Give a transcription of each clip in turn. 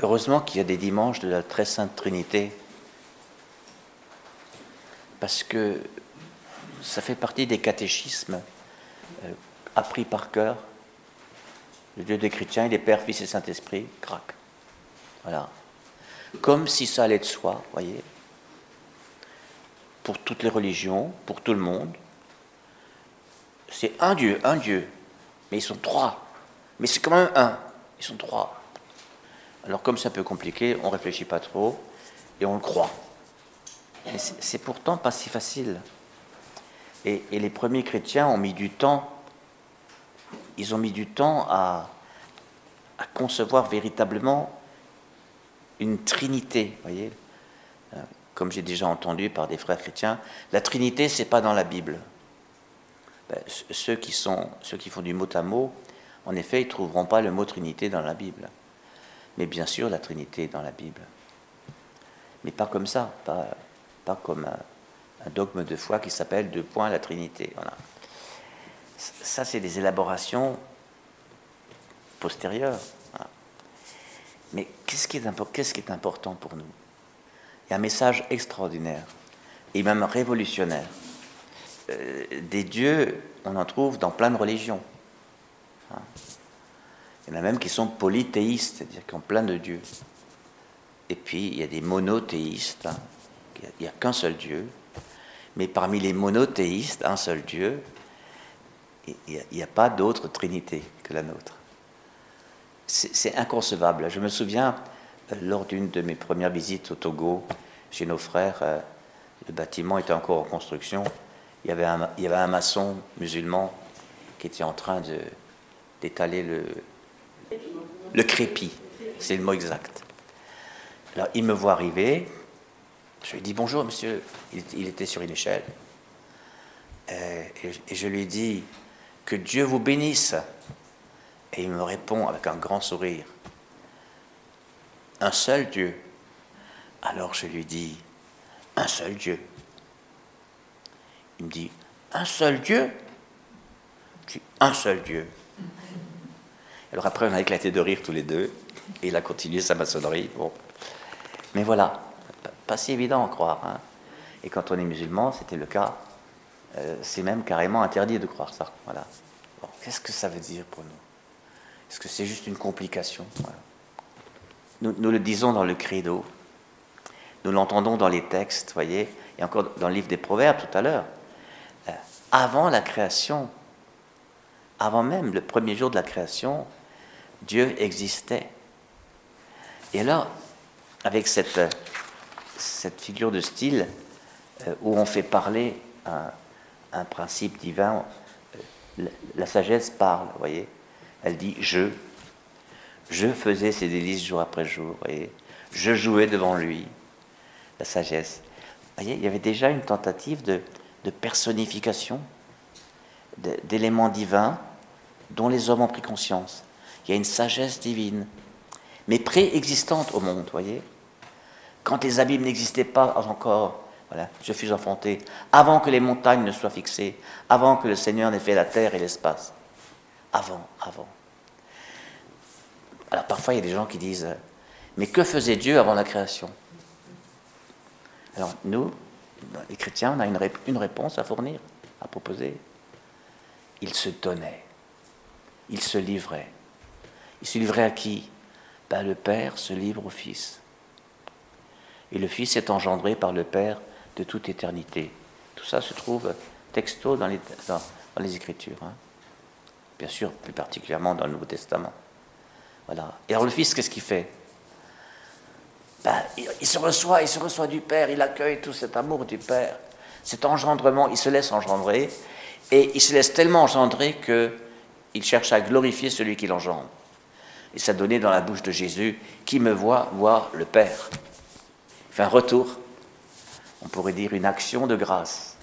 Heureusement qu'il y a des dimanches de la très sainte Trinité, parce que ça fait partie des catéchismes euh, appris par cœur. Le Dieu des chrétiens, il est Père, Fils et Saint-Esprit, crac. Voilà. Comme si ça allait de soi, voyez. Pour toutes les religions, pour tout le monde. C'est un Dieu, un Dieu. Mais ils sont trois. Mais c'est quand même un. Ils sont trois. Alors comme c'est un peu compliqué, on réfléchit pas trop et on le croit. Mais c'est pourtant pas si facile. Et, les premiers chrétiens ont mis du temps, ils ont mis du temps à, concevoir véritablement une trinité, voyez euh, Comme j'ai déjà entendu par des frères chrétiens, la trinité, c'est pas dans la Bible. Ben, ceux, qui sont, ceux qui font du mot à mot, en effet, ils ne trouveront pas le mot trinité dans la Bible. Mais bien sûr, la Trinité est dans la Bible. Mais pas comme ça, pas, comme un, dogme de foi qui s'appelle deux points la Trinité. Voilà. Ça, c'est des élaborations postérieures. Mais qu'est-ce qui, qui est important pour nous? Il y a un message extraordinaire et même révolutionnaire. Euh, des dieux, on en trouve dans plein de religions. Hein. Il y en a même qui sont polythéistes, c'est-à-dire qui ont plein de dieux. Et puis, il y a des monothéistes, hein. il n'y a, qu'un seul Dieu. Mais parmi les monothéistes, un seul Dieu, il n'y a, pas d'autre trinité que la nôtre. C'est inconcevable. Je me souviens, euh, lors d'une de mes premières visites au Togo, chez nos frères, euh, le bâtiment était encore en construction. Il y avait un, il y avait un maçon musulman qui était en train d'étaler le, le crépi, c'est le mot exact. Alors il me voit arriver, je lui dis bonjour monsieur, il, était sur une échelle, euh, et, je lui dis que Dieu vous bénisse. Et il me répond avec un grand sourire, un seul Dieu. Alors je lui dis, un seul Dieu. Il me dit, un seul Dieu? Je dis, un seul Dieu. Alors après, on a éclaté de rire tous les deux, et il a continué sa maçonnerie. Bon. Mais voilà, pas si évident à croire. Hein. Et quand on est musulman, c'était le cas. Euh, c'est même carrément interdit de croire ça. Voilà. Qu'est-ce que ça veut dire pour nous? Est-ce que c'est juste une complication? Nous, le disons dans le credo. Nous l'entendons dans les textes, voyez, et encore dans le livre des Proverbes tout à l'heure. Euh, avant la création, avant même le premier jour de la création, Dieu existait. Et alors, avec cette, cette figure de style euh, où on fait parler un, principe divin, euh, la, sagesse parle, vous voyez. Elle dit je. Je faisais ses délices jour après jour, voyez. Je jouais devant lui. La sagesse. Vous voyez, il y avait déjà une tentative de personnification d'éléments divins dont les hommes ont pris conscience. Il y a une sagesse divine, mais préexistante au monde, voyez. Quand les abîmes n'existaient pas encore, je fus enfanté, avant que les montagnes ne soient fixées, avant que le Seigneur n'ait fait la terre et l'espace. Avant, avant. Alors parfois, il y a des gens qui disent, mais que faisait Dieu avant la création? Alors nous, les chrétiens, on a une, une réponse à fournir, à proposer. Il se donnait, il se livrait. Il se livrait à qui? Ben, Le Père se livre au Fils. Et le Fils est engendré par le Père de toute éternité. Tout ça se trouve texto dans les, Écritures. Hein. Bien sûr, plus particulièrement dans le Nouveau Testament. Voilà. Et alors le Fils, qu'est-ce qu'il fait? Ben, il, il, se reçoit, il se reçoit du Père, il accueille tout cet amour du Père, cet engendrement, il se laisse engendrer, et il se laisse tellement engendrer qu'il cherche à glorifier celui qui l'engendre. Et ça donnait dans la bouche de Jésus, qui me voit voir le Père? Il fait un retour, on pourrait dire une action de grâce.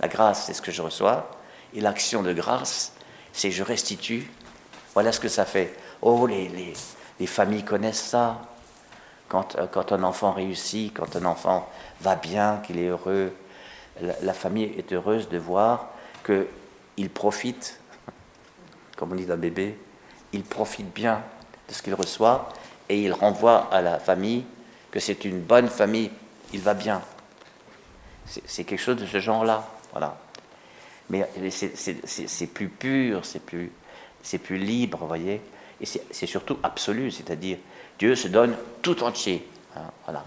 La grâce, c'est ce que je reçois, et l'action de grâce, c'est je restitue. Voilà ce que ça fait. Oh, les, les, familles connaissent ça. Quand, euh, quand, un enfant réussit, quand un enfant va bien, qu'il est heureux, la, famille est heureuse de voir qu'il profite, comme on dit d'un bébé, il profite bien de ce qu'il reçoit et il renvoie à la famille que c'est une bonne famille, il va bien. C'est quelque chose de ce genre-là. Voilà. Mais c'est plus pur, c'est plus, plus libre, vous voyez. Et c'est surtout absolu, c'est-à-dire Dieu se donne tout entier. Hein, voilà.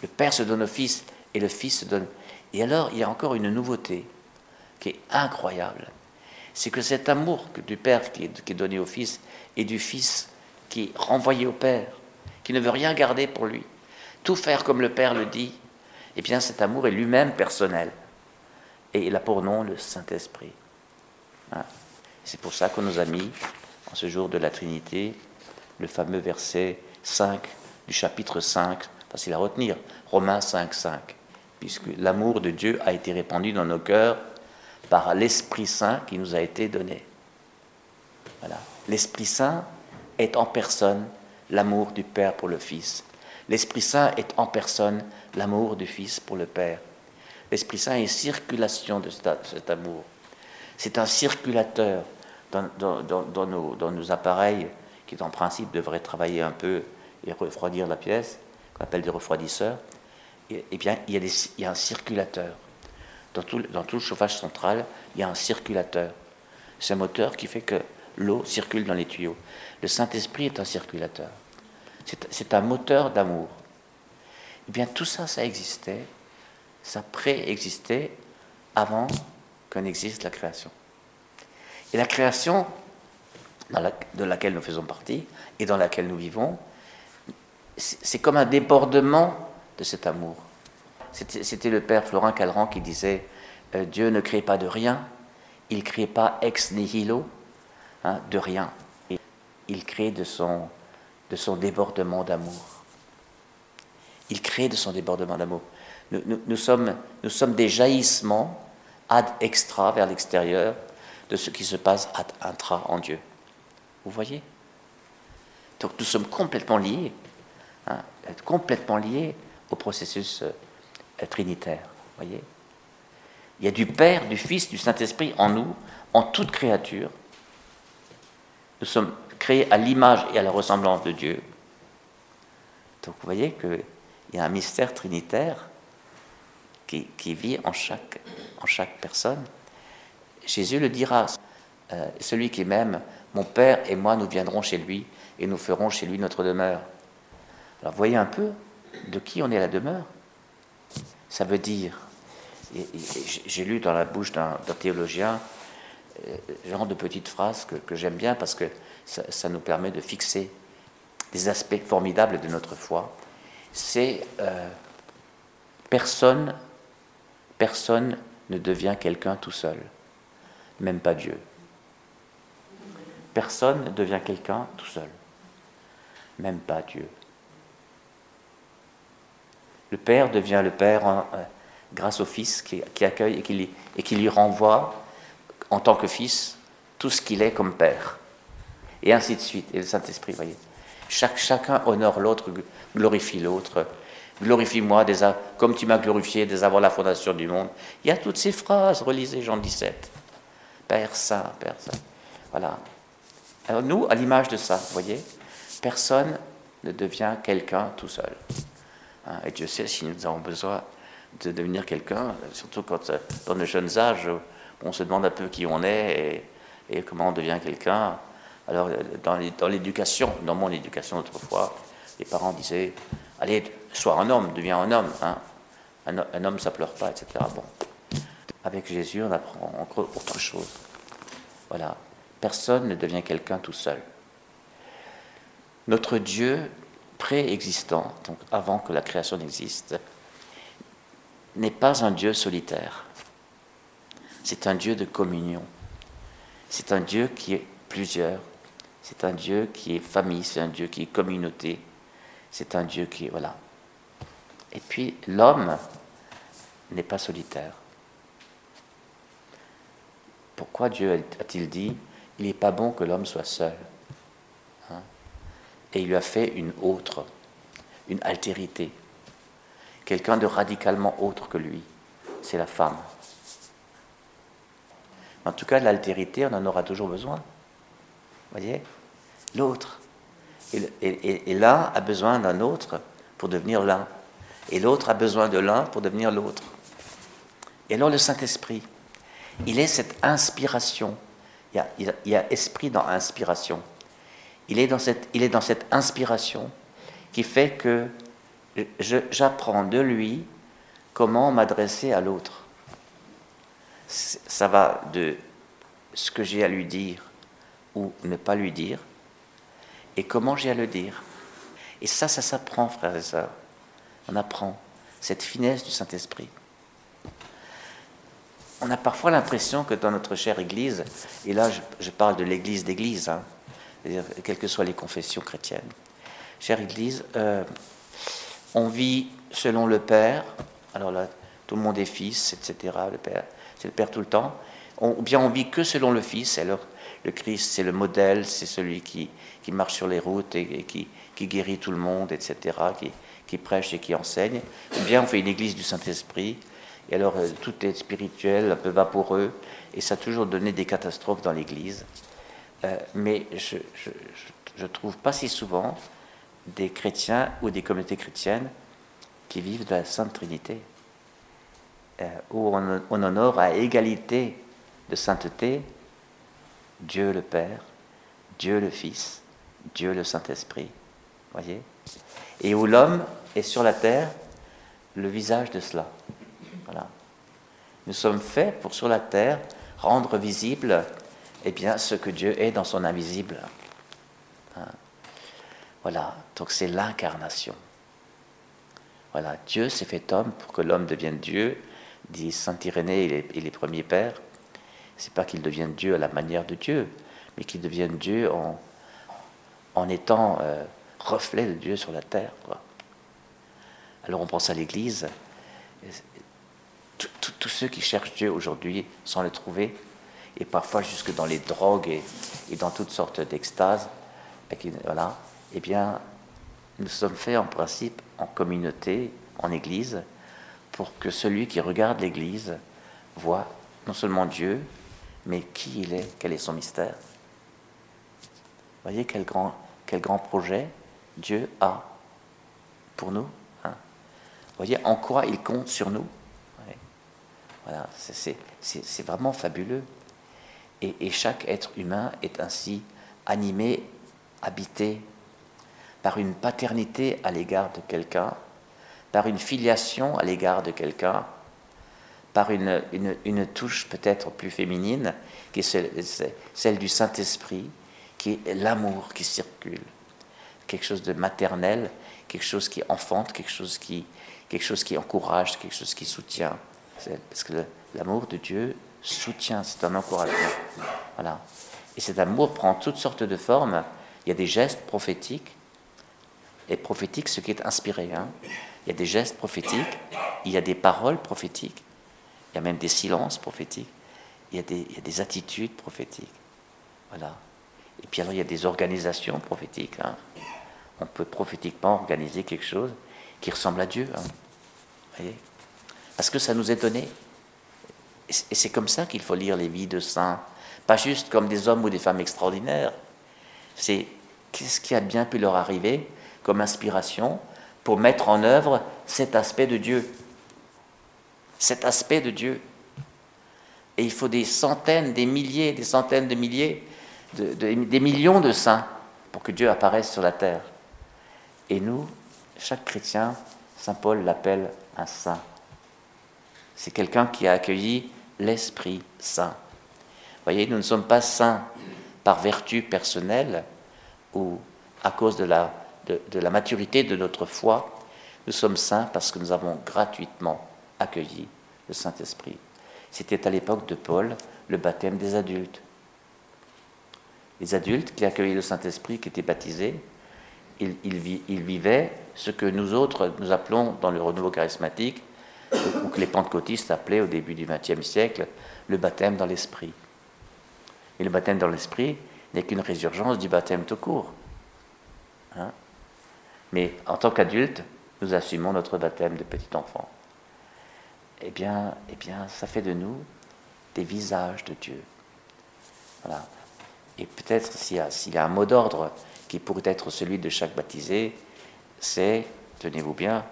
Le Père se donne au Fils et le Fils se donne. Et alors, il y a encore une nouveauté qui est incroyable. C'est que cet amour du Père qui est, qui est donné au Fils et du Fils qui est renvoyé au Père, qui ne veut rien garder pour lui, tout faire comme le Père le dit, eh bien cet amour est lui-même personnel. Et il a pour nom le Saint-Esprit. Hein. C'est pour ça qu'on nous a mis, en ce jour de la Trinité, le fameux verset 5 du chapitre 5, facile à retenir, Romains 5, 5, puisque l'amour de Dieu a été répandu dans nos cœurs par l'Esprit Saint qui nous a été donné. Voilà. L'Esprit Saint est en personne l'amour du Père pour le Fils. L'Esprit Saint est en personne l'amour du Fils pour le Père. L'Esprit Saint est circulation de cet, amour. C'est un circulateur dans, nos, appareils qui, en principe, devraient travailler un peu et refroidir la pièce, qu'on appelle des refroidisseurs. Eh bien, il y, a un circulateur. Dans tout, dans tout le chauffage central, il y a un circulateur. C'est un moteur qui fait que l'eau circule dans les tuyaux. Le Saint-Esprit est un circulateur. C'est un moteur d'amour. Eh bien, tout ça, ça existait, ça préexistait avant qu'en existe la création. Et la création, de laquelle nous faisons partie et dans laquelle nous vivons, c'est comme un débordement de cet amour. C'était le père Florin Calran qui disait euh, Dieu ne crée pas de rien, il ne crée pas ex nihilo, hein, de rien. Il crée de son, de son débordement d'amour. Il crée de son débordement d'amour. Nous, sommes, des jaillissements ad extra vers l'extérieur de ce qui se passe ad intra en Dieu. Vous voyez? Donc nous sommes complètement liés, hein, complètement liés au processus euh, trinitaire. Voyez? Il y a du Père, du Fils, du Saint-Esprit en nous, en toute créature. Nous sommes créé à l'image et à la ressemblance de Dieu. Donc vous voyez qu'il y a un mystère trinitaire qui, vit en chaque, personne. Jésus le dira, euh, celui qui m'aime, mon Père et moi, nous viendrons chez lui et nous ferons chez lui notre demeure. Alors voyez un peu de qui on est la demeure? Ça veut dire, j'ai lu dans la bouche d'un théologien, genre de petite phrase que, j'aime bien parce que ça, nous permet de fixer des aspects formidables de notre foi, c'est euh, personne, personne ne devient quelqu'un tout seul, même pas Dieu. Personne ne devient quelqu'un tout seul, même pas Dieu. Le Père devient le Père euh, grâce au Fils qui, accueille et qui lui renvoie en tant que Fils tout ce qu'il est comme Père et ainsi de suite. Et le Saint-Esprit, voyez. Chacun honore l'autre, glorifie l'autre. Glorifie-moi comme tu m'as glorifié dès avant la fondation du monde. Il y a toutes ces phrases, relisez Jean 17. Père Saint, Père Saint. Voilà. Alors nous, à l'image de ça, vous voyez, personne ne devient quelqu'un tout seul. Hein, et Dieu sait si nous avons besoin de devenir quelqu'un, surtout quand euh, dans nos jeunes âges, on se demande un peu qui on est et, comment on devient quelqu'un. Alors, dans l'éducation, dans, mon éducation autrefois, les parents disaient Allez, sois un homme, deviens un homme. Hein. Un, homme, ça pleure pas, etc. Bon. Avec Jésus, on apprend encore autre chose. Voilà. Personne ne devient quelqu'un tout seul. Notre Dieu préexistant, donc avant que la création n'existe, n'est pas un Dieu solitaire. C'est un Dieu de communion. C'est un Dieu qui est plusieurs, c'est un Dieu qui est famille, c'est un Dieu qui est communauté, c'est un Dieu qui est... Voilà. Et puis l'homme n'est pas solitaire. Pourquoi Dieu a-t-il dit, il n'est pas bon que l'homme soit seul hein? Et il lui a fait une autre, une altérité, quelqu'un de radicalement autre que lui, c'est la femme. En tout cas, l'altérité, on en aura toujours besoin voyez? L'autre. Et, l'un a besoin d'un autre pour devenir l'un. Et l'autre a besoin de l'un pour devenir l'autre. Et alors le Saint-Esprit, il est cette inspiration. Il y, a, esprit dans inspiration. Il est dans cette inspiration qui fait que j'apprends de lui comment m'adresser à l'autre. Ça va de ce que j'ai à lui dire ou ne pas lui dire, et comment j'ai à le dire. Et ça, ça s'apprend, frères et sœurs. On apprend cette finesse du Saint-Esprit. On a parfois l'impression que dans notre chère Église, et là je, parle de l'Église d'Église, hein, quelles que soient les confessions chrétiennes, chère Église, euh, on vit selon le Père, alors là tout le monde est fils, etc., le Père, c'est le Père tout le temps, ou bien on vit que selon le Fils, alors le Christ, c'est le modèle, c'est celui qui, qui, marche sur les routes et, qui, qui, guérit tout le monde, etc., qui, qui, prêche et qui enseigne. Ou bien on fait une église du Saint-Esprit, et alors euh, tout est spirituel, un peu vaporeux, et ça a toujours donné des catastrophes dans l'église. Euh, mais je ne trouve pas si souvent des chrétiens ou des communautés chrétiennes qui vivent de la Sainte Trinité, où on, on honore à égalité de sainteté Dieu le Père, Dieu le Fils, Dieu le Saint-Esprit. Voyez? Et où l'homme est sur la terre le visage de cela. Voilà. Nous sommes faits pour sur la terre rendre visible eh bien, ce que Dieu est dans son invisible. Hein. Voilà, donc c'est l'incarnation. Voilà, Dieu s'est fait homme pour que l'homme devienne Dieu, dit Saint Irénée et les premiers pères c'est pas qu'il devienne Dieu à la manière de Dieu, mais qu'il devienne Dieu en, en étant euh, reflet de Dieu sur la terre. Alors on pense à l'Église. Tous ceux qui cherchent Dieu aujourd'hui sans le trouver, et parfois jusque dans les drogues et, dans toutes sortes d'extases, voilà, eh bien, nous sommes faits en principe en communauté, en Église, pour que celui qui regarde l'Église voit non seulement Dieu, mais qui il est, quel est son mystère. Voyez quel grand, quel grand projet Dieu a pour nous. Hein. Voyez en quoi il compte sur nous. Voilà, c'est vraiment fabuleux. Et, et, chaque être humain est ainsi animé, habité par une paternité à l'égard de quelqu'un, par une filiation à l'égard de quelqu'un, par une, une, touche peut-être plus féminine, qui est celle, du Saint-Esprit, qui est l'amour qui circule, quelque chose de maternel, quelque chose qui enfante, quelque chose qui, quelque chose qui encourage, quelque chose qui soutient. Parce que l'amour de Dieu soutient, c'est un encouragement. Voilà. Et cet amour prend toutes sortes de formes. Il y a des gestes prophétiques, et prophétiques, ce qui est inspiré. Hein. Il y a des gestes prophétiques, il y a des paroles prophétiques, il y a même des silences prophétiques, il y a des, des attitudes prophétiques. Voilà. Et puis alors il y a des organisations prophétiques. Hein. On peut prophétiquement organiser quelque chose qui ressemble à Dieu. Hein. Voyez? Parce que ça nous est donné. Et c'est comme ça qu'il faut lire les vies de saints. Pas juste comme des hommes ou des femmes extraordinaires. C'est qu'est-ce qui a bien pu leur arriver comme inspiration pour mettre en œuvre cet aspect de Dieu cet aspect de Dieu. Et il faut des centaines, des milliers, des centaines de milliers, des millions de saints pour que Dieu apparaisse sur la terre. Et nous, chaque chrétien, Saint Paul l'appelle un saint. C'est quelqu'un qui a accueilli l'Esprit Saint. Voyez, nous ne sommes pas saints par vertu personnelle ou à cause de la, de la maturité de notre foi. Nous sommes saints parce que nous avons gratuitement accueilli le Saint-Esprit. C'était à l'époque de Paul le baptême des adultes. Les adultes qui accueillaient le Saint-Esprit, qui étaient baptisés, ils, vivaient ce que nous autres, nous appelons dans le renouveau charismatique, ou que les pentecôtistes appelaient au début du XXe siècle, le baptême dans l'Esprit. Et le baptême dans l'Esprit n'est qu'une résurgence du baptême tout court. Hein. Mais en tant qu'adultes, nous assumons notre baptême de petit enfant eh bien, eh bien, ça fait de nous des visages de Dieu. Voilà. Et peut-être s'il y, a un mot d'ordre qui pourrait être celui de chaque baptisé, c'est, tenez-vous bien,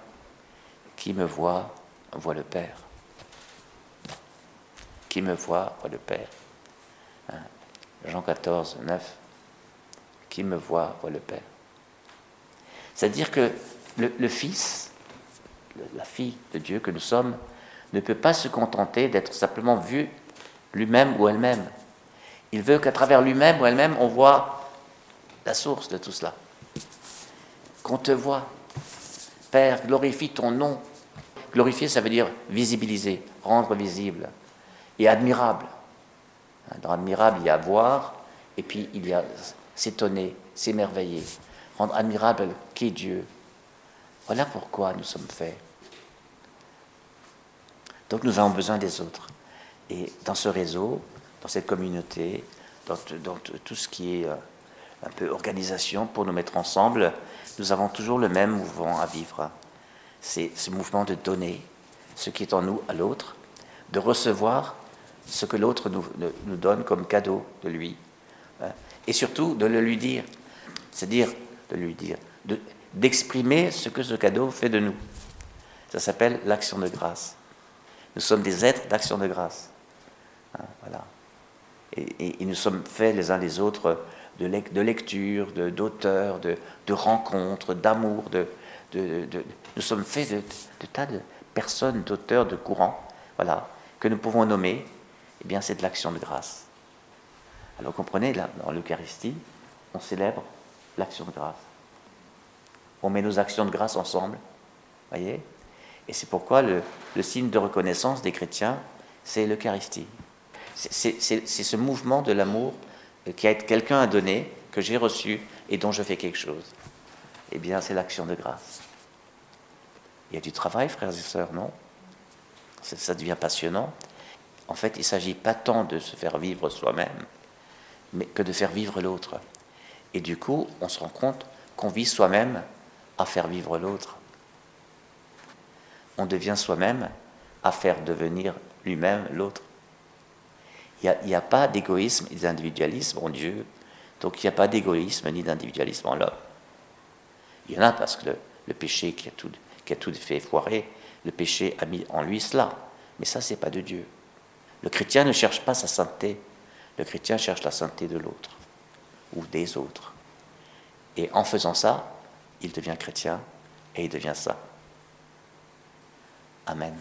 qui me voit, voit le Père. Qui me voit, voit le Père. Hein? Jean 14, 9. Qui me voit, voit le Père. C'est-à-dire que le, Fils, la fille de Dieu que nous sommes, ne peut pas se contenter d'être simplement vu lui-même ou elle-même. Il veut qu'à travers lui-même ou elle-même, on voit la source de tout cela. Qu'on te voit. Père, glorifie ton nom. Glorifier, ça veut dire visibiliser, rendre visible et admirable. Dans admirable, il y a voir, et puis il y a s'étonner, s'émerveiller, rendre admirable qui est Dieu. Voilà pourquoi nous sommes faits. Donc nous avons besoin des autres. Et dans ce réseau, dans cette communauté, dans, tout ce qui est euh, un peu organisation pour nous mettre ensemble, nous avons toujours le même mouvement à vivre. C'est ce mouvement de donner ce qui est en nous à l'autre, de recevoir ce que l'autre nous, nous, donne comme cadeau de lui, hein, et surtout de le lui dire, c'est-à-dire de lui dire, d'exprimer ce que ce cadeau fait de nous. Ça s'appelle l'action de grâce. Nous sommes des êtres d'action de grâce. Hein, voilà. Et, nous sommes faits les uns les autres de, de lecture, d'auteurs, de, de, rencontres, d'amour. De, nous sommes faits de, tas de personnes, d'auteurs, de courants, voilà, que nous pouvons nommer. Eh bien, c'est de l'action de grâce. Alors comprenez, là, dans l'Eucharistie, on célèbre l'action de grâce. On met nos actions de grâce ensemble, voyez Et c'est pourquoi le, signe de reconnaissance des chrétiens, c'est l'Eucharistie. C'est ce mouvement de l'amour qui quelqu'un a donné, que j'ai reçu et dont je fais quelque chose. Eh bien, c'est l'action de grâce. Il y a du travail, frères et sœurs, non? Ça devient passionnant. En fait, il ne s'agit pas tant de se faire vivre soi-même, mais que de faire vivre l'autre. Et du coup, on se rend compte qu'on vit soi-même à faire vivre l'autre. On devient soi-même à faire devenir lui-même l'autre. Il n'y a, pas d'égoïsme et d'individualisme en Dieu, donc il n'y a pas d'égoïsme ni d'individualisme en l'homme. Il y en a parce que le, péché qui a, tout, fait foirer, le péché a mis en lui cela. Mais ça, c'est pas de Dieu. Le chrétien ne cherche pas sa sainteté, le chrétien cherche la sainteté de l'autre ou des autres. Et en faisant ça, il devient chrétien et il devient saint. Amen.